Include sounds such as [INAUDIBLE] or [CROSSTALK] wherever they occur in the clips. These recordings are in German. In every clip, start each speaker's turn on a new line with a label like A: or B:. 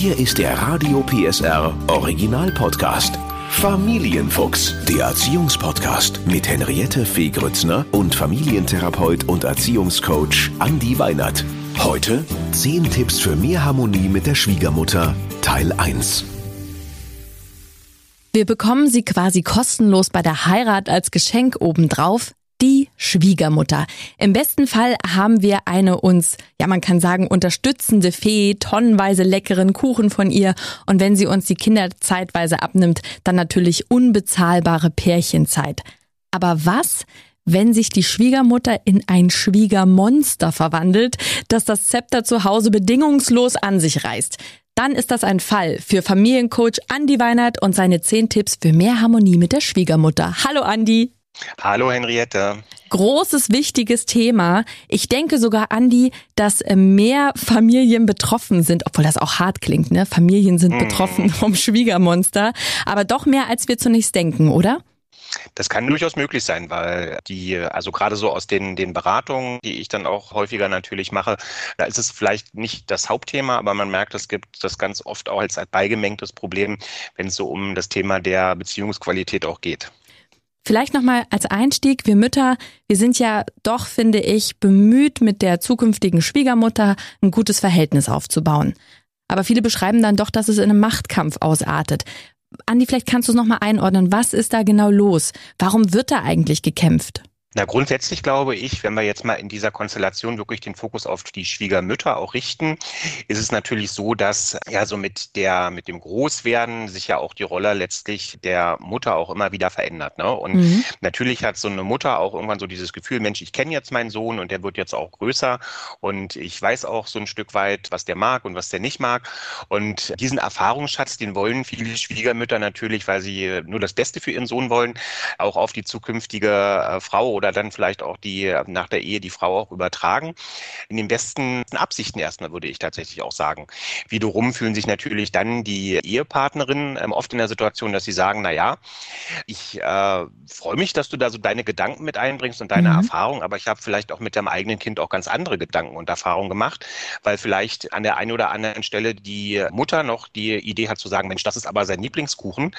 A: Hier ist der Radio PSR Original Podcast. Familienfuchs, der Erziehungspodcast mit Henriette Fee Grützner und Familientherapeut und Erziehungscoach Andi Weinert. Heute 10 Tipps für mehr Harmonie mit der Schwiegermutter, Teil 1.
B: Wir bekommen sie quasi kostenlos bei der Heirat als Geschenk obendrauf. Die Schwiegermutter. Im besten Fall haben wir eine uns, ja man kann sagen, unterstützende Fee, tonnenweise leckeren Kuchen von ihr und wenn sie uns die Kinder zeitweise abnimmt, dann natürlich unbezahlbare Pärchenzeit. Aber was, wenn sich die Schwiegermutter in ein Schwiegermonster verwandelt, das das Zepter zu Hause bedingungslos an sich reißt? Dann ist das ein Fall für Familiencoach Andi Weinert und seine 10 Tipps für mehr Harmonie mit der Schwiegermutter. Hallo Andi!
C: Hallo Henriette.
B: Großes, wichtiges Thema. Ich denke sogar, Andi, dass äh, mehr Familien betroffen sind, obwohl das auch hart klingt, ne? Familien sind mm. betroffen [LAUGHS] vom Schwiegermonster, aber doch mehr, als wir zunächst denken, oder?
C: Das kann durchaus möglich sein, weil die, also gerade so aus den, den Beratungen, die ich dann auch häufiger natürlich mache, da ist es vielleicht nicht das Hauptthema, aber man merkt, es gibt das ganz oft auch als beigemengtes Problem, wenn es so um das Thema der Beziehungsqualität auch geht.
B: Vielleicht nochmal als Einstieg, wir Mütter, wir sind ja doch, finde ich, bemüht, mit der zukünftigen Schwiegermutter ein gutes Verhältnis aufzubauen. Aber viele beschreiben dann doch, dass es in einem Machtkampf ausartet. Andi, vielleicht kannst du es nochmal einordnen. Was ist da genau los? Warum wird da eigentlich gekämpft?
C: Na, grundsätzlich glaube ich, wenn wir jetzt mal in dieser Konstellation wirklich den Fokus auf die Schwiegermütter auch richten, ist es natürlich so, dass ja so mit der, mit dem Großwerden sich ja auch die Rolle letztlich der Mutter auch immer wieder verändert. Ne? Und mhm. natürlich hat so eine Mutter auch irgendwann so dieses Gefühl, Mensch, ich kenne jetzt meinen Sohn und der wird jetzt auch größer und ich weiß auch so ein Stück weit, was der mag und was der nicht mag. Und diesen Erfahrungsschatz, den wollen viele Schwiegermütter natürlich, weil sie nur das Beste für ihren Sohn wollen, auch auf die zukünftige äh, Frau oder dann vielleicht auch die nach der Ehe die Frau auch übertragen. In den besten Absichten erstmal würde ich tatsächlich auch sagen. Wiederum fühlen sich natürlich dann die Ehepartnerinnen ähm, oft in der Situation, dass sie sagen, na ja, ich äh, freue mich, dass du da so deine Gedanken mit einbringst und deine mhm. Erfahrung, aber ich habe vielleicht auch mit deinem eigenen Kind auch ganz andere Gedanken und Erfahrungen gemacht, weil vielleicht an der einen oder anderen Stelle die Mutter noch die Idee hat zu sagen, Mensch, das ist aber sein Lieblingskuchen,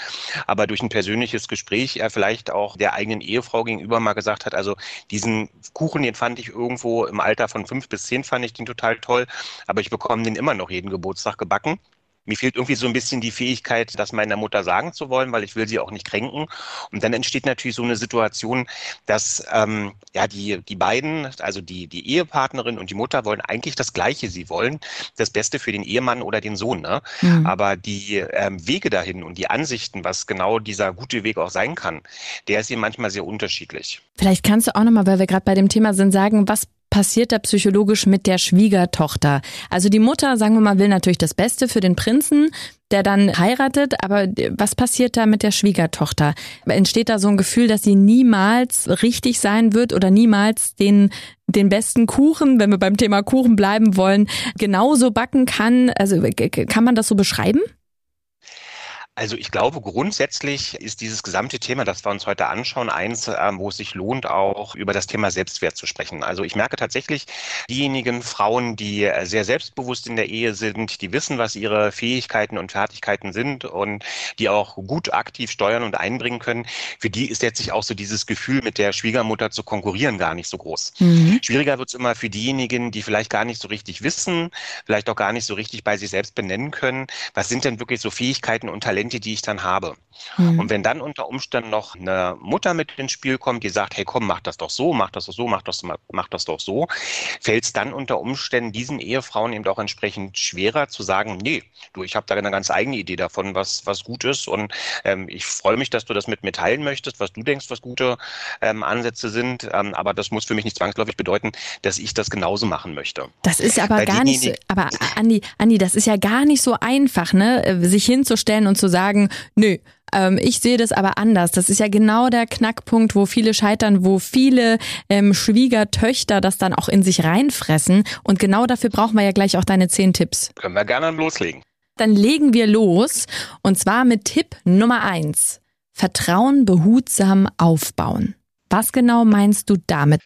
C: aber durch ein persönliches Gespräch er vielleicht auch der eigenen Ehefrau gegenüber mal gesagt hat, hat. Also diesen Kuchen, den fand ich irgendwo im Alter von fünf bis zehn, fand ich den total toll. Aber ich bekomme den immer noch jeden Geburtstag gebacken. Mir fehlt irgendwie so ein bisschen die Fähigkeit, das meiner Mutter sagen zu wollen, weil ich will sie auch nicht kränken. Und dann entsteht natürlich so eine Situation, dass ähm, ja die, die beiden, also die, die Ehepartnerin und die Mutter wollen eigentlich das Gleiche. Sie wollen das Beste für den Ehemann oder den Sohn. Ne? Mhm. Aber die ähm, Wege dahin und die Ansichten, was genau dieser gute Weg auch sein kann, der ist eben manchmal sehr unterschiedlich.
B: Vielleicht kannst du auch nochmal, weil wir gerade bei dem Thema sind, sagen, was passiert da psychologisch mit der Schwiegertochter? Also die Mutter, sagen wir mal, will natürlich das Beste für den Prinzen, der dann heiratet, aber was passiert da mit der Schwiegertochter? Entsteht da so ein Gefühl, dass sie niemals richtig sein wird oder niemals den den besten Kuchen, wenn wir beim Thema Kuchen bleiben wollen, genauso backen kann? Also kann man das so beschreiben?
C: Also ich glaube, grundsätzlich ist dieses gesamte Thema, das wir uns heute anschauen, eins, ähm, wo es sich lohnt, auch über das Thema Selbstwert zu sprechen. Also ich merke tatsächlich, diejenigen Frauen, die äh, sehr selbstbewusst in der Ehe sind, die wissen, was ihre Fähigkeiten und Fertigkeiten sind und die auch gut aktiv steuern und einbringen können, für die ist letztlich auch so dieses Gefühl, mit der Schwiegermutter zu konkurrieren, gar nicht so groß. Mhm. Schwieriger wird es immer für diejenigen, die vielleicht gar nicht so richtig wissen, vielleicht auch gar nicht so richtig bei sich selbst benennen können, was sind denn wirklich so Fähigkeiten und Talente, Talente, die ich dann habe. Mhm. Und wenn dann unter Umständen noch eine Mutter mit ins Spiel kommt, die sagt, hey komm, mach das doch so, mach das doch so, mach das, mach das doch so, fällt es dann unter Umständen diesen Ehefrauen eben auch entsprechend schwerer zu sagen, nee, du, ich habe da eine ganz eigene Idee davon, was, was gut ist und ähm, ich freue mich, dass du das mit mir teilen möchtest, was du denkst, was gute ähm, Ansätze sind, ähm, aber das muss für mich nicht zwangsläufig bedeuten, dass ich das genauso machen möchte.
B: Das ist aber Weil gar nicht, aber Andi, Andi, das ist ja gar nicht so einfach, ne, sich hinzustellen und zu sagen, nö, ähm, ich sehe das aber anders. Das ist ja genau der Knackpunkt, wo viele scheitern, wo viele ähm, Schwiegertöchter das dann auch in sich reinfressen. Und genau dafür brauchen wir ja gleich auch deine zehn Tipps.
C: Können wir gerne loslegen.
B: Dann legen wir los. Und zwar mit Tipp Nummer eins. Vertrauen behutsam aufbauen. Was genau meinst du damit?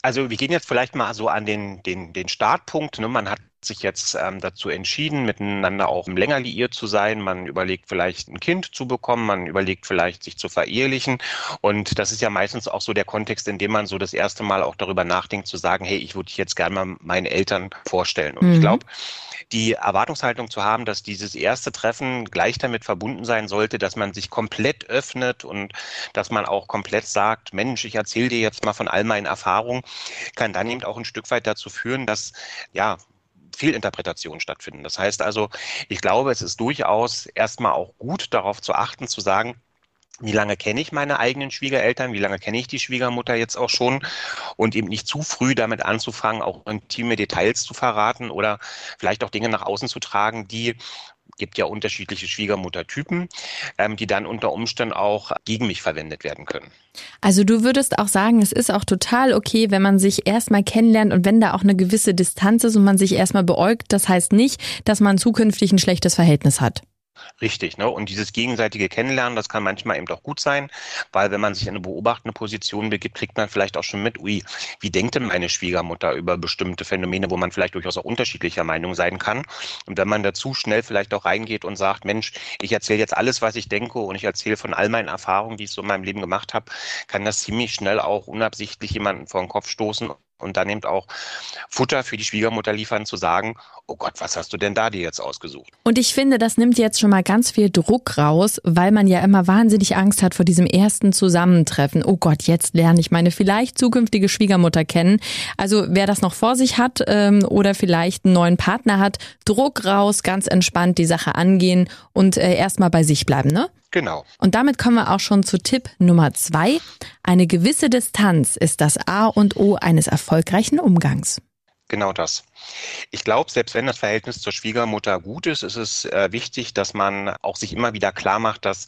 C: Also wir gehen jetzt vielleicht mal so an den, den, den Startpunkt. Ne? Man hat sich jetzt ähm, dazu entschieden, miteinander auch länger liiert zu sein. Man überlegt vielleicht ein Kind zu bekommen, man überlegt vielleicht sich zu verehelichen. Und das ist ja meistens auch so der Kontext, in dem man so das erste Mal auch darüber nachdenkt, zu sagen, hey, ich würde dich jetzt gerne mal meinen Eltern vorstellen. Und mhm. ich glaube, die Erwartungshaltung zu haben, dass dieses erste Treffen gleich damit verbunden sein sollte, dass man sich komplett öffnet und dass man auch komplett sagt, Mensch, ich erzähle dir jetzt mal von all meinen Erfahrungen, kann dann eben auch ein Stück weit dazu führen, dass ja Fehlinterpretationen stattfinden. Das heißt also, ich glaube, es ist durchaus erstmal auch gut darauf zu achten, zu sagen, wie lange kenne ich meine eigenen Schwiegereltern, wie lange kenne ich die Schwiegermutter jetzt auch schon und eben nicht zu früh damit anzufangen, auch intime Details zu verraten oder vielleicht auch Dinge nach außen zu tragen, die gibt ja unterschiedliche Schwiegermuttertypen, ähm, die dann unter Umständen auch gegen mich verwendet werden können.
B: Also du würdest auch sagen, es ist auch total okay, wenn man sich erstmal kennenlernt und wenn da auch eine gewisse Distanz ist und man sich erstmal beäugt, das heißt nicht, dass man zukünftig ein schlechtes Verhältnis hat.
C: Richtig, ne? Und dieses gegenseitige Kennenlernen, das kann manchmal eben auch gut sein, weil wenn man sich in eine beobachtende Position begibt, kriegt man vielleicht auch schon mit, ui, wie denkt denn meine Schwiegermutter über bestimmte Phänomene, wo man vielleicht durchaus auch unterschiedlicher Meinung sein kann. Und wenn man dazu schnell vielleicht auch reingeht und sagt, Mensch, ich erzähle jetzt alles, was ich denke und ich erzähle von all meinen Erfahrungen, die ich so in meinem Leben gemacht habe, kann das ziemlich schnell auch unabsichtlich jemanden vor den Kopf stoßen und dann eben auch Futter für die Schwiegermutter liefern, zu sagen, oh Gott, was hast du denn da dir jetzt ausgesucht?
B: Und ich finde, das nimmt jetzt schon mal ganz viel Druck raus, weil man ja immer wahnsinnig Angst hat vor diesem ersten Zusammentreffen. Oh Gott, jetzt lerne ich meine vielleicht zukünftige Schwiegermutter kennen. Also wer das noch vor sich hat ähm, oder vielleicht einen neuen Partner hat, Druck raus, ganz entspannt die Sache angehen und äh, erstmal bei sich bleiben, ne?
C: Genau.
B: Und damit kommen wir auch schon zu Tipp Nummer zwei. Eine gewisse Distanz ist das A und O eines erfolgreichen Umgangs.
C: Genau das. Ich glaube, selbst wenn das Verhältnis zur Schwiegermutter gut ist, ist es äh, wichtig, dass man auch sich immer wieder klar macht, dass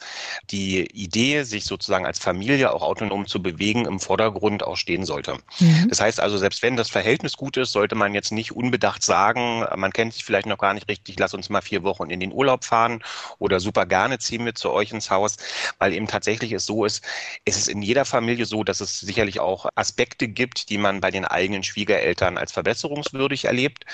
C: die Idee, sich sozusagen als Familie auch autonom zu bewegen, im Vordergrund auch stehen sollte. Mhm. Das heißt also, selbst wenn das Verhältnis gut ist, sollte man jetzt nicht unbedacht sagen, man kennt sich vielleicht noch gar nicht richtig, lass uns mal vier Wochen in den Urlaub fahren oder super gerne ziehen wir zu euch ins Haus, weil eben tatsächlich es so ist, es ist in jeder Familie so, dass es sicherlich auch Aspekte gibt, die man bei den eigenen Schwiegereltern als verbesserungswürdig erlebt erlebt.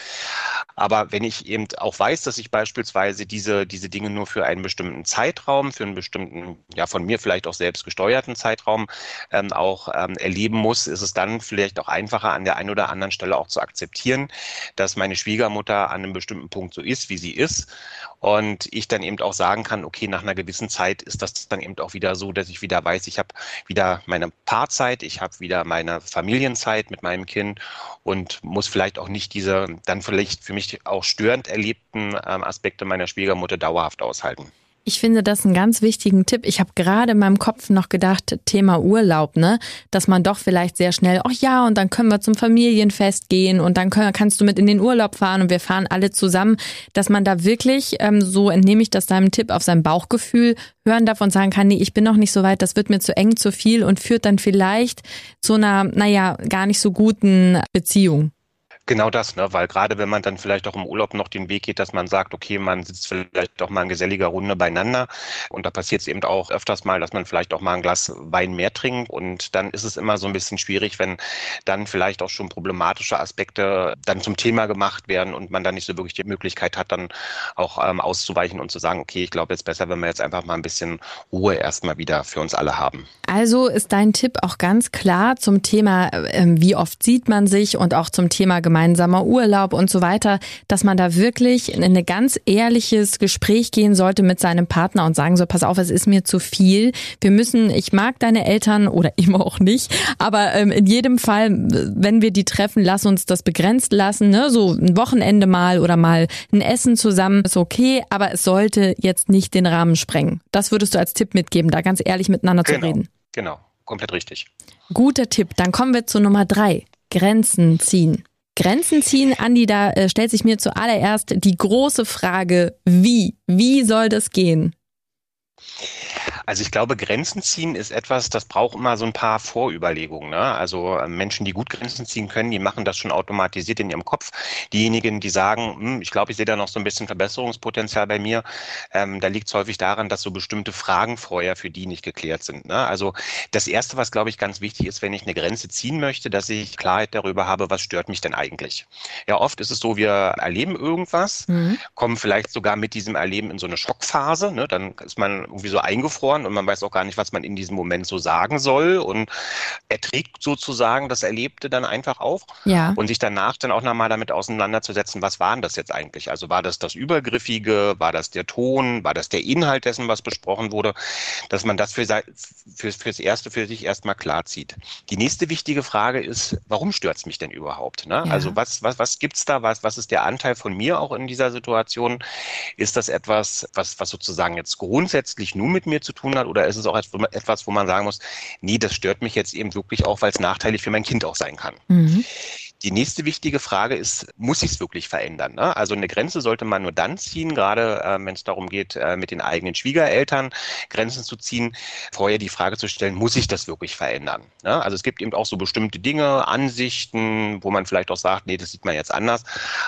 C: Aber wenn ich eben auch weiß, dass ich beispielsweise diese, diese Dinge nur für einen bestimmten Zeitraum, für einen bestimmten, ja von mir vielleicht auch selbst gesteuerten Zeitraum ähm, auch ähm, erleben muss, ist es dann vielleicht auch einfacher an der einen oder anderen Stelle auch zu akzeptieren, dass meine Schwiegermutter an einem bestimmten Punkt so ist, wie sie ist. Und ich dann eben auch sagen kann, okay, nach einer gewissen Zeit ist das dann eben auch wieder so, dass ich wieder weiß, ich habe wieder meine Paarzeit, ich habe wieder meine Familienzeit mit meinem Kind und muss vielleicht auch nicht diese dann vielleicht für mich auch störend erlebten ähm, Aspekte meiner Schwiegermutter dauerhaft aushalten.
B: Ich finde das einen ganz wichtigen Tipp. Ich habe gerade in meinem Kopf noch gedacht, Thema Urlaub, ne? Dass man doch vielleicht sehr schnell, ach ja, und dann können wir zum Familienfest gehen und dann können, kannst du mit in den Urlaub fahren und wir fahren alle zusammen. Dass man da wirklich, ähm, so entnehme ich das deinem Tipp, auf sein Bauchgefühl hören darf und sagen kann, nee, ich bin noch nicht so weit, das wird mir zu eng, zu viel und führt dann vielleicht zu einer, naja, gar nicht so guten Beziehung.
C: Genau das, ne? weil gerade wenn man dann vielleicht auch im Urlaub noch den Weg geht, dass man sagt, okay, man sitzt vielleicht doch mal in geselliger Runde beieinander und da passiert es eben auch öfters mal, dass man vielleicht auch mal ein Glas Wein mehr trinkt und dann ist es immer so ein bisschen schwierig, wenn dann vielleicht auch schon problematische Aspekte dann zum Thema gemacht werden und man dann nicht so wirklich die Möglichkeit hat, dann auch ähm, auszuweichen und zu sagen, okay, ich glaube jetzt besser, wenn wir jetzt einfach mal ein bisschen Ruhe erstmal wieder für uns alle haben.
B: Also ist dein Tipp auch ganz klar zum Thema, äh, wie oft sieht man sich und auch zum Thema Gemeinschaft gemeinsamer Urlaub und so weiter, dass man da wirklich in ein ganz ehrliches Gespräch gehen sollte mit seinem Partner und sagen so, pass auf, es ist mir zu viel. Wir müssen, ich mag deine Eltern oder [LAUGHS] immer auch nicht, aber ähm, in jedem Fall, wenn wir die treffen, lass uns das begrenzt lassen, ne? so ein Wochenende mal oder mal ein Essen zusammen ist okay, aber es sollte jetzt nicht den Rahmen sprengen. Das würdest du als Tipp mitgeben, da ganz ehrlich miteinander
C: genau,
B: zu reden.
C: Genau, komplett richtig.
B: Guter Tipp. Dann kommen wir zu Nummer drei. Grenzen ziehen. Grenzen ziehen, Andi, da äh, stellt sich mir zuallererst die große Frage, wie? Wie soll das gehen?
C: Also ich glaube, Grenzen ziehen ist etwas, das braucht immer so ein paar Vorüberlegungen. Ne? Also äh, Menschen, die gut Grenzen ziehen können, die machen das schon automatisiert in ihrem Kopf. Diejenigen, die sagen, hm, ich glaube, ich sehe da noch so ein bisschen Verbesserungspotenzial bei mir, ähm, da liegt es häufig daran, dass so bestimmte Fragen vorher für die nicht geklärt sind. Ne? Also das Erste, was, glaube ich, ganz wichtig ist, wenn ich eine Grenze ziehen möchte, dass ich Klarheit darüber habe, was stört mich denn eigentlich. Ja, oft ist es so, wir erleben irgendwas, mhm. kommen vielleicht sogar mit diesem Erleben in so eine Schockphase. Ne? Dann ist man irgendwie so eingefroren und man weiß auch gar nicht, was man in diesem Moment so sagen soll und erträgt sozusagen das Erlebte dann einfach auch. Ja. Und sich danach dann auch nochmal damit auseinanderzusetzen, was waren das jetzt eigentlich? Also war das das Übergriffige, war das der Ton, war das der Inhalt dessen, was besprochen wurde, dass man das für, für, fürs Erste für sich erstmal klar zieht. Die nächste wichtige Frage ist, warum stört es mich denn überhaupt? Ne? Ja. Also was, was, was gibt's da? Was, was ist der Anteil von mir auch in dieser Situation? Ist das etwas, was, was sozusagen jetzt grundsätzlich nur mit mir zu tun hat oder ist es auch etwas, wo man sagen muss, nee, das stört mich jetzt eben wirklich auch, weil es nachteilig für mein Kind auch sein kann. Mhm. Die nächste wichtige Frage ist, muss ich es wirklich verändern? Ne? Also eine Grenze sollte man nur dann ziehen, gerade äh, wenn es darum geht, äh, mit den eigenen Schwiegereltern Grenzen zu ziehen, vorher die Frage zu stellen, muss ich das wirklich verändern? Ne? Also es gibt eben auch so bestimmte Dinge, Ansichten, wo man vielleicht auch sagt, nee, das sieht man jetzt anders,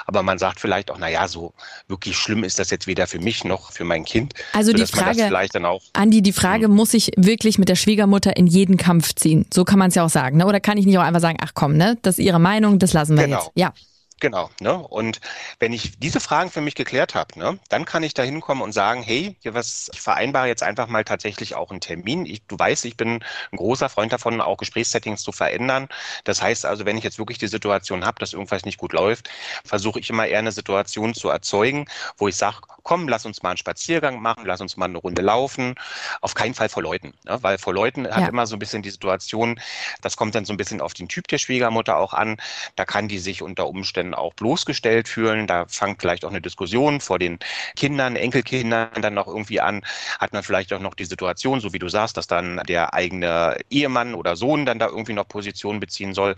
C: aber man sagt vielleicht auch, naja, so wirklich schlimm ist das jetzt weder für mich noch für mein Kind.
B: Also die Frage, vielleicht dann auch, Andi, die Frage, hm. muss ich wirklich mit der Schwiegermutter in jeden Kampf ziehen? So kann man es ja auch sagen, ne? oder kann ich nicht auch einfach sagen, ach komm, ne, das ist ihre Meinung, das lassen wir genau. jetzt. Ja.
C: Genau. Ne? Und wenn ich diese Fragen für mich geklärt habe, ne, dann kann ich da hinkommen und sagen, hey, hier was, ich vereinbare jetzt einfach mal tatsächlich auch einen Termin. Ich, du weißt, ich bin ein großer Freund davon, auch Gesprächssettings zu verändern. Das heißt also, wenn ich jetzt wirklich die Situation habe, dass irgendwas nicht gut läuft, versuche ich immer eher eine Situation zu erzeugen, wo ich sage, komm, lass uns mal einen Spaziergang machen, lass uns mal eine Runde laufen. Auf keinen Fall vor Leuten, ne? weil vor Leuten ja. hat immer so ein bisschen die Situation, das kommt dann so ein bisschen auf den Typ der Schwiegermutter auch an. Da kann die sich unter Umständen dann auch bloßgestellt fühlen. Da fängt vielleicht auch eine Diskussion vor den Kindern, Enkelkindern dann noch irgendwie an. Hat man vielleicht auch noch die Situation, so wie du sagst, dass dann der eigene Ehemann oder Sohn dann da irgendwie noch Position beziehen soll.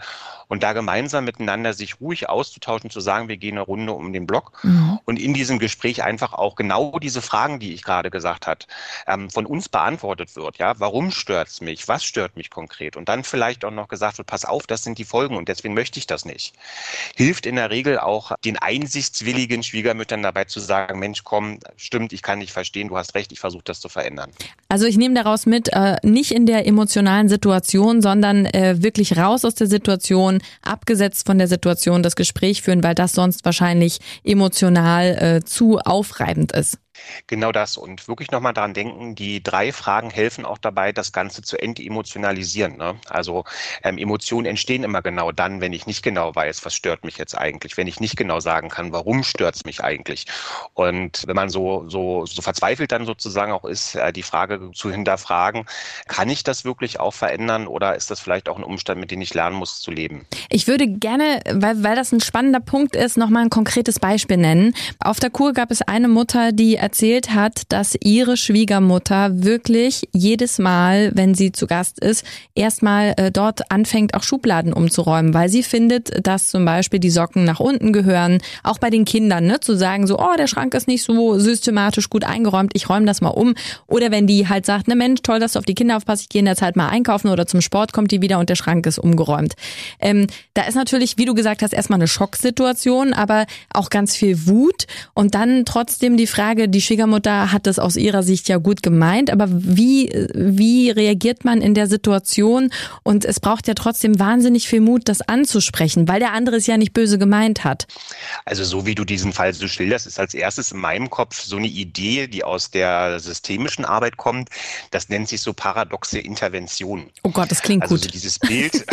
C: Und da gemeinsam miteinander sich ruhig auszutauschen, zu sagen, wir gehen eine Runde um den Block mhm. und in diesem Gespräch einfach auch genau diese Fragen, die ich gerade gesagt habe, ähm, von uns beantwortet wird. Ja, warum stört es mich? Was stört mich konkret? Und dann vielleicht auch noch gesagt wird, pass auf, das sind die Folgen und deswegen möchte ich das nicht. Hilft in der Regel auch den einsichtswilligen Schwiegermüttern dabei zu sagen, Mensch, komm, stimmt, ich kann nicht verstehen, du hast recht, ich versuche das zu verändern.
B: Also ich nehme daraus mit, äh, nicht in der emotionalen Situation, sondern äh, wirklich raus aus der Situation, abgesetzt von der Situation das Gespräch führen, weil das sonst wahrscheinlich emotional äh, zu aufreibend ist.
C: Genau das und wirklich nochmal daran denken, die drei Fragen helfen auch dabei, das Ganze zu entemotionalisieren. Ne? Also ähm, Emotionen entstehen immer genau dann, wenn ich nicht genau weiß, was stört mich jetzt eigentlich, wenn ich nicht genau sagen kann, warum stört es mich eigentlich. Und wenn man so, so, so verzweifelt dann sozusagen auch ist, äh, die Frage zu hinterfragen, kann ich das wirklich auch verändern oder ist das vielleicht auch ein Umstand, mit dem ich lernen muss zu leben?
B: Ich würde gerne, weil, weil das ein spannender Punkt ist, nochmal ein konkretes Beispiel nennen. Auf der Kur gab es eine Mutter, die erzählt hat, dass ihre Schwiegermutter wirklich jedes Mal, wenn sie zu Gast ist, erstmal äh, dort anfängt, auch Schubladen umzuräumen, weil sie findet, dass zum Beispiel die Socken nach unten gehören, auch bei den Kindern, ne, zu sagen so, oh, der Schrank ist nicht so systematisch gut eingeräumt, ich räume das mal um. Oder wenn die halt sagt, ne Mensch, toll, dass du auf die Kinder aufpasst, ich gehe in der Zeit mal einkaufen oder zum Sport, kommt die wieder und der Schrank ist umgeräumt. Ähm, da ist natürlich, wie du gesagt hast, erstmal eine Schocksituation, aber auch ganz viel Wut und dann trotzdem die Frage, die die Schwiegermutter hat das aus ihrer Sicht ja gut gemeint, aber wie, wie reagiert man in der Situation? Und es braucht ja trotzdem wahnsinnig viel Mut, das anzusprechen, weil der andere es ja nicht böse gemeint hat.
C: Also so wie du diesen Fall so schilderst, ist als erstes in meinem Kopf so eine Idee, die aus der systemischen Arbeit kommt. Das nennt sich so paradoxe Intervention.
B: Oh Gott, das klingt
C: also
B: gut.
C: So dieses Bild,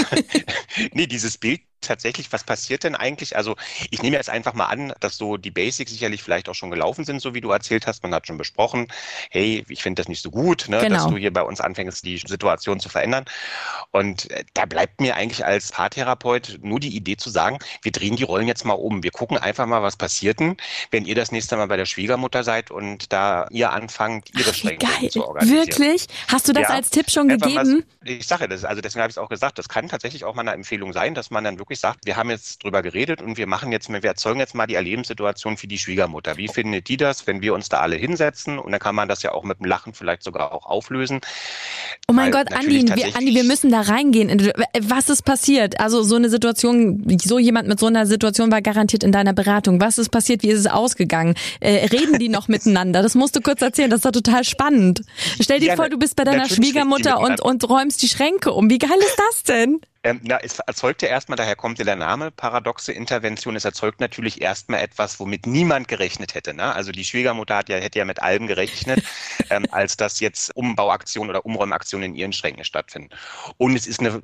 C: [LAUGHS] nee, dieses Bild tatsächlich, was passiert denn eigentlich? Also ich nehme jetzt einfach mal an, dass so die Basics sicherlich vielleicht auch schon gelaufen sind, so wie du erzählt hast. Man hat schon besprochen, hey, ich finde das nicht so gut, ne, genau. dass du hier bei uns anfängst, die Situation zu verändern. Und äh, da bleibt mir eigentlich als Paartherapeut nur die Idee zu sagen, wir drehen die Rollen jetzt mal um. Wir gucken einfach mal, was passiert denn, wenn ihr das nächste Mal bei der Schwiegermutter seid und da ihr anfangt, ihre Stränge zu organisieren.
B: Wirklich? Hast du das ja, als Tipp schon gegeben?
C: Mal, ich sage das, also deswegen habe ich es auch gesagt, das kann tatsächlich auch mal eine Empfehlung sein, dass man dann wirklich wirklich sagt, wir haben jetzt drüber geredet und wir machen jetzt, wir erzeugen jetzt mal die Erlebenssituation für die Schwiegermutter. Wie findet die das, wenn wir uns da alle hinsetzen? Und dann kann man das ja auch mit dem Lachen vielleicht sogar auch auflösen.
B: Oh mein Weil Gott, Andi wir, Andi, wir müssen da reingehen. Was ist passiert? Also so eine Situation, so jemand mit so einer Situation war garantiert in deiner Beratung. Was ist passiert? Wie ist es ausgegangen? Äh, reden die noch [LAUGHS] miteinander? Das musst du kurz erzählen. Das ist doch total spannend. Stell dir ja, vor, du bist bei deiner Schwiegermutter und, und räumst die Schränke um. Wie geil ist das denn?
C: Ähm, na, es erzeugt ja erstmal, daher kommt ja der Name, paradoxe Intervention, es erzeugt natürlich erstmal etwas, womit niemand gerechnet hätte. Ne? Also die Schwiegermutter hat ja, hätte ja mit allem gerechnet, [LAUGHS] ähm, als dass jetzt Umbauaktionen oder Umräumaktionen in ihren Schränken stattfinden. Und es ist eine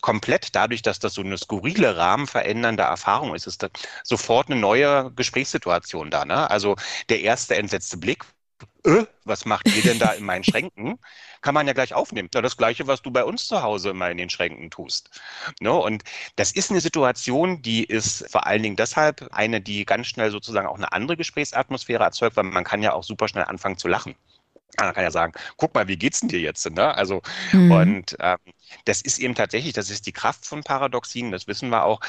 C: komplett dadurch, dass das so eine skurrile, rahmenverändernde Erfahrung ist, ist das sofort eine neue Gesprächssituation da. Ne? Also der erste entsetzte Blick, äh, was macht ihr denn da in meinen Schränken? Kann man ja gleich aufnehmen. Ja, das Gleiche, was du bei uns zu Hause immer in den Schränken tust. Ne? Und das ist eine Situation, die ist vor allen Dingen deshalb eine, die ganz schnell sozusagen auch eine andere Gesprächsatmosphäre erzeugt, weil man kann ja auch super schnell anfangen zu lachen. Man kann ja sagen, guck mal, wie geht's denn dir jetzt? Ne? Also, mhm. und ähm, das ist eben tatsächlich, das ist die Kraft von Paradoxien, das wissen wir auch,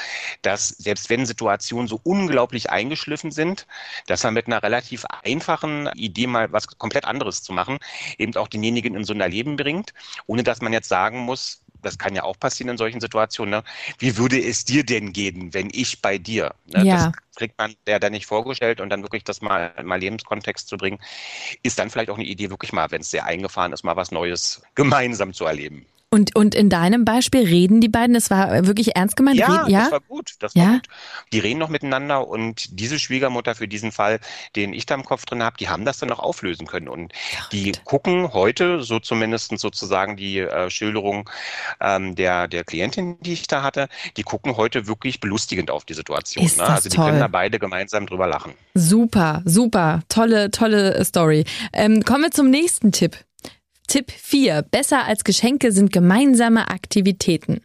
C: dass selbst wenn Situationen so unglaublich eingeschliffen sind, dass man mit einer relativ einfachen Idee mal was komplett anderes zu machen, eben auch denjenigen in so ein Erleben bringt, ohne dass man jetzt sagen muss, das kann ja auch passieren in solchen Situationen, ne? wie würde es dir denn gehen, wenn ich bei dir? Ne? Ja. Das kriegt man der dann nicht vorgestellt und dann wirklich das mal, mal Lebenskontext zu bringen, ist dann vielleicht auch eine Idee, wirklich mal, wenn es sehr eingefahren ist, mal was Neues gemeinsam zu erleben.
B: Und, und in deinem Beispiel reden die beiden, das war wirklich ernst gemeint?
C: Ja,
B: reden,
C: ja? das war gut. Das ja? war gut. Die reden noch miteinander und diese Schwiegermutter für diesen Fall, den ich da im Kopf drin habe, die haben das dann noch auflösen können. Und Verrückt. die gucken heute, so zumindest sozusagen die äh, Schilderung ähm, der, der Klientin, die ich da hatte, die gucken heute wirklich belustigend auf die Situation.
B: Ist
C: ne?
B: das
C: Also die
B: toll.
C: können da beide gemeinsam drüber lachen.
B: Super, super. Tolle, tolle Story. Ähm, kommen wir zum nächsten Tipp. Tipp 4. Besser als Geschenke sind gemeinsame Aktivitäten.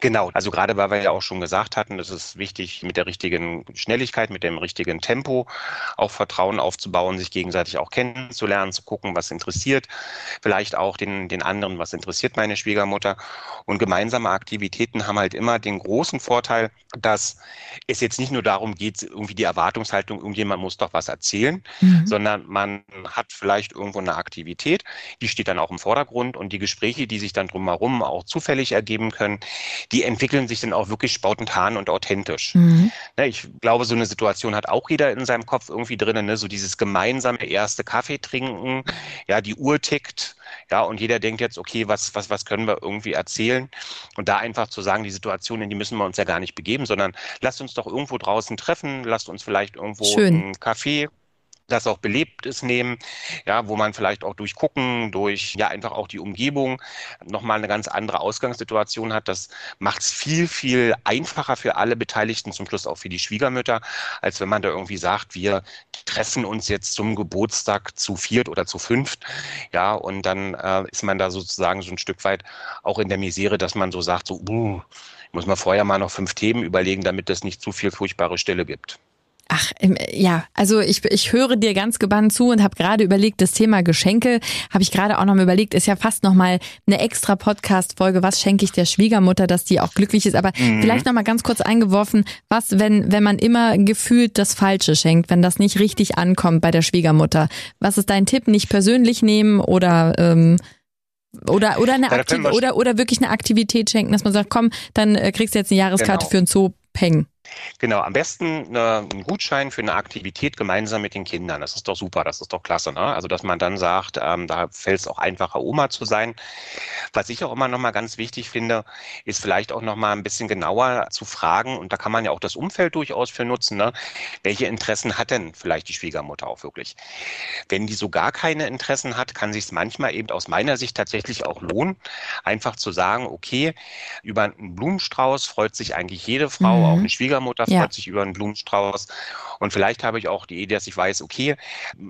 C: Genau, also gerade weil wir ja auch schon gesagt hatten, es ist wichtig, mit der richtigen Schnelligkeit, mit dem richtigen Tempo auch Vertrauen aufzubauen, sich gegenseitig auch kennenzulernen, zu gucken, was interessiert, vielleicht auch den, den anderen, was interessiert meine Schwiegermutter. Und gemeinsame Aktivitäten haben halt immer den großen Vorteil, dass es jetzt nicht nur darum geht, irgendwie die Erwartungshaltung, irgendjemand muss doch was erzählen, mhm. sondern man hat vielleicht irgendwo eine Aktivität, die steht dann auch im Vordergrund und die Gespräche, die sich dann drumherum auch zufällig ergeben können, die entwickeln sich dann auch wirklich spontan und authentisch. Mhm. Ne, ich glaube, so eine Situation hat auch jeder in seinem Kopf irgendwie drinnen, ne? so dieses gemeinsame erste Kaffee trinken, ja, die Uhr tickt, ja, und jeder denkt jetzt, okay, was, was, was können wir irgendwie erzählen? Und da einfach zu sagen, die Situation, in die müssen wir uns ja gar nicht begeben, sondern lasst uns doch irgendwo draußen treffen, lasst uns vielleicht irgendwo
B: Schön.
C: einen Kaffee das auch belebt ist nehmen, ja, wo man vielleicht auch durch Gucken, durch ja einfach auch die Umgebung nochmal eine ganz andere Ausgangssituation hat. Das macht es viel, viel einfacher für alle Beteiligten, zum Schluss auch für die Schwiegermütter, als wenn man da irgendwie sagt, wir treffen uns jetzt zum Geburtstag zu viert oder zu fünft. Ja, und dann äh, ist man da sozusagen so ein Stück weit auch in der Misere, dass man so sagt, so, uh, muss man vorher mal noch fünf Themen überlegen, damit es nicht zu viel furchtbare Stille gibt.
B: Ach, ja, also ich, ich höre dir ganz gebannt zu und habe gerade überlegt, das Thema Geschenke, habe ich gerade auch noch mal überlegt, ist ja fast noch mal eine extra Podcast-Folge, was schenke ich der Schwiegermutter, dass die auch glücklich ist. Aber mhm. vielleicht noch mal ganz kurz eingeworfen, was, wenn, wenn man immer gefühlt das Falsche schenkt, wenn das nicht richtig ankommt bei der Schwiegermutter. Was ist dein Tipp? Nicht persönlich nehmen oder ähm, oder oder eine Aktiv oder oder wirklich eine Aktivität schenken, dass man sagt, komm, dann äh, kriegst du jetzt eine Jahreskarte genau. für ein Zoo, peng.
C: Genau, am besten eine, einen Gutschein für eine Aktivität gemeinsam mit den Kindern. Das ist doch super, das ist doch klasse. Ne? Also, dass man dann sagt, ähm, da fällt es auch einfacher, Oma zu sein. Was ich auch immer nochmal ganz wichtig finde, ist vielleicht auch nochmal ein bisschen genauer zu fragen, und da kann man ja auch das Umfeld durchaus für nutzen, ne? welche Interessen hat denn vielleicht die Schwiegermutter auch wirklich? Wenn die so gar keine Interessen hat, kann sich es manchmal eben aus meiner Sicht tatsächlich auch lohnen, einfach zu sagen, okay, über einen Blumenstrauß freut sich eigentlich jede Frau, mhm. auch eine Schwiegermutter, Schwiegermutter ja. freut sich über einen Blumenstrauß. Und vielleicht habe ich auch die Idee, dass ich weiß, okay,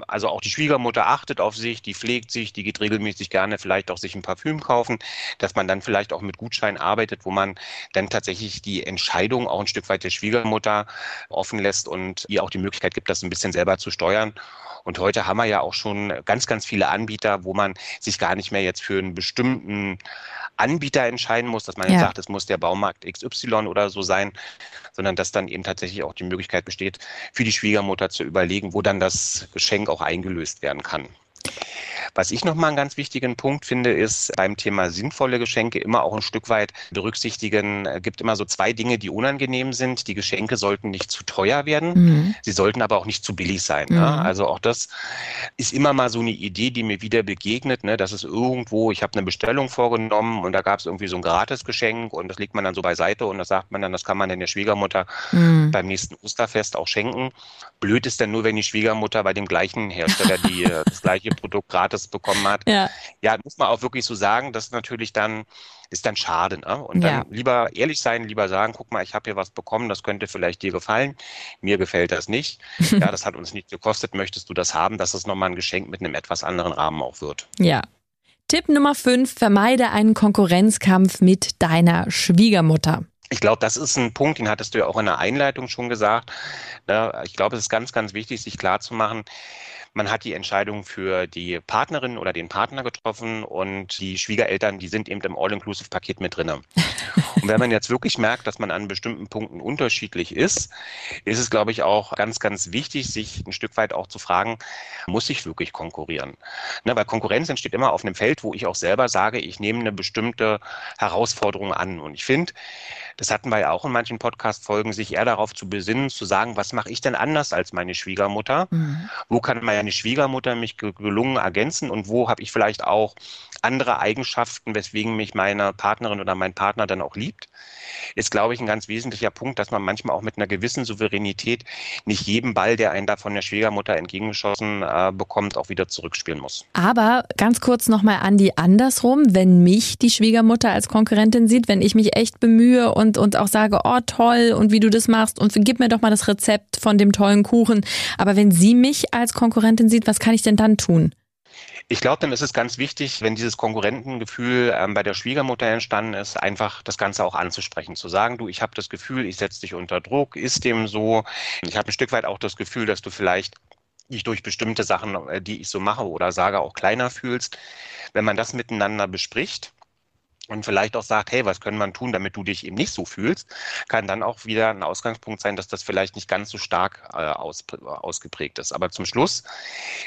C: also auch die Schwiegermutter achtet auf sich, die pflegt sich, die geht regelmäßig gerne vielleicht auch sich ein Parfüm kaufen, dass man dann vielleicht auch mit Gutschein arbeitet, wo man dann tatsächlich die Entscheidung auch ein Stück weit der Schwiegermutter offen lässt und ihr auch die Möglichkeit gibt, das ein bisschen selber zu steuern. Und heute haben wir ja auch schon ganz, ganz viele Anbieter, wo man sich gar nicht mehr jetzt für einen bestimmten Anbieter entscheiden muss, dass man ja. jetzt sagt, es muss der Baumarkt XY oder so sein, sondern dass dann eben tatsächlich auch die Möglichkeit besteht, für die Schwiegermutter zu überlegen, wo dann das Geschenk auch eingelöst werden kann. Was ich nochmal einen ganz wichtigen Punkt finde, ist beim Thema sinnvolle Geschenke immer auch ein Stück weit berücksichtigen. Es gibt immer so zwei Dinge, die unangenehm sind. Die Geschenke sollten nicht zu teuer werden. Mhm. Sie sollten aber auch nicht zu billig sein. Ne? Mhm. Ne? Also auch das ist immer mal so eine Idee, die mir wieder begegnet, ne? dass es irgendwo, ich habe eine Bestellung vorgenommen und da gab es irgendwie so ein Gratisgeschenk und das legt man dann so beiseite und das sagt man dann, das kann man dann der Schwiegermutter mhm. beim nächsten Osterfest auch schenken. Blöd ist dann nur, wenn die Schwiegermutter bei dem gleichen Hersteller die, das gleiche Produkt gratis bekommen hat. Ja. ja, muss man auch wirklich so sagen, das ist natürlich dann, ist dann schade. Ne? Und dann ja. lieber ehrlich sein, lieber sagen, guck mal, ich habe hier was bekommen, das könnte vielleicht dir gefallen. Mir gefällt das nicht. [LAUGHS] ja, das hat uns nicht gekostet. Möchtest du das haben, dass es nochmal ein Geschenk mit einem etwas anderen Rahmen auch wird?
B: Ja. Tipp Nummer 5, vermeide einen Konkurrenzkampf mit deiner Schwiegermutter.
C: Ich glaube, das ist ein Punkt, den hattest du ja auch in der Einleitung schon gesagt. Ne? Ich glaube, es ist ganz, ganz wichtig, sich klarzumachen, man hat die Entscheidung für die Partnerin oder den Partner getroffen und die Schwiegereltern, die sind eben im All-Inclusive-Paket mit drin. Und wenn man jetzt wirklich merkt, dass man an bestimmten Punkten unterschiedlich ist, ist es, glaube ich, auch ganz, ganz wichtig, sich ein Stück weit auch zu fragen, muss ich wirklich konkurrieren? Ne, weil Konkurrenz entsteht immer auf einem Feld, wo ich auch selber sage, ich nehme eine bestimmte Herausforderung an. Und ich finde, das hatten wir ja auch in manchen Podcast-Folgen, sich eher darauf zu besinnen, zu sagen, was mache ich denn anders als meine Schwiegermutter? Mhm. Wo kann meine Schwiegermutter mich gelungen ergänzen und wo habe ich vielleicht auch andere Eigenschaften, weswegen mich meine Partnerin oder mein Partner dann auch liebt? ist, glaube ich, ein ganz wesentlicher Punkt, dass man manchmal auch mit einer gewissen Souveränität nicht jeden Ball, der einen da von der Schwiegermutter entgegengeschossen äh, bekommt, auch wieder zurückspielen muss.
B: Aber ganz kurz nochmal, Andi, andersrum, wenn mich die Schwiegermutter als Konkurrentin sieht, wenn ich mich echt bemühe und, und auch sage, oh toll und wie du das machst und gib mir doch mal das Rezept von dem tollen Kuchen. Aber wenn sie mich als Konkurrentin sieht, was kann ich denn dann tun?
C: Ich glaube, dann ist es ganz wichtig, wenn dieses Konkurrentengefühl ähm, bei der Schwiegermutter entstanden ist, einfach das Ganze auch anzusprechen, zu sagen, du, ich habe das Gefühl, ich setze dich unter Druck, ist dem so. Ich habe ein Stück weit auch das Gefühl, dass du vielleicht dich durch bestimmte Sachen, äh, die ich so mache oder sage, auch kleiner fühlst. Wenn man das miteinander bespricht, und vielleicht auch sagt, hey, was können man tun, damit du dich eben nicht so fühlst, kann dann auch wieder ein Ausgangspunkt sein, dass das vielleicht nicht ganz so stark äh, aus, ausgeprägt ist. Aber zum Schluss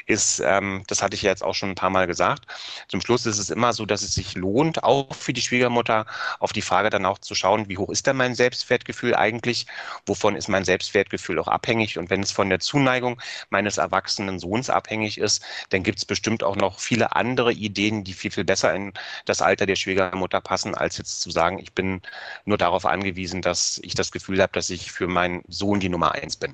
C: ist, ähm, das hatte ich ja jetzt auch schon ein paar Mal gesagt, zum Schluss ist es immer so, dass es sich lohnt, auch für die Schwiegermutter auf die Frage dann auch zu schauen, wie hoch ist denn mein Selbstwertgefühl eigentlich, wovon ist mein Selbstwertgefühl auch abhängig? Und wenn es von der Zuneigung meines erwachsenen Sohns abhängig ist, dann gibt es bestimmt auch noch viele andere Ideen, die viel, viel besser in das Alter der Schwiegermutter Mutter passen, als jetzt zu sagen, ich bin nur darauf angewiesen, dass ich das Gefühl habe, dass ich für meinen Sohn die Nummer eins bin.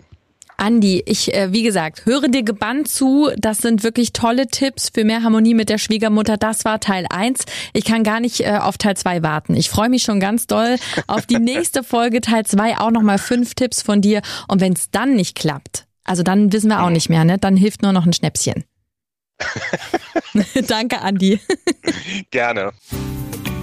B: Andi, ich, äh, wie gesagt, höre dir gebannt zu. Das sind wirklich tolle Tipps für mehr Harmonie mit der Schwiegermutter. Das war Teil 1. Ich kann gar nicht äh, auf Teil 2 warten. Ich freue mich schon ganz doll auf die [LAUGHS] nächste Folge, Teil 2, auch nochmal fünf Tipps von dir. Und wenn es dann nicht klappt, also dann wissen wir auch nicht mehr, ne? Dann hilft nur noch ein Schnäpschen. [LAUGHS] Danke, Andi. [LAUGHS]
C: Gerne.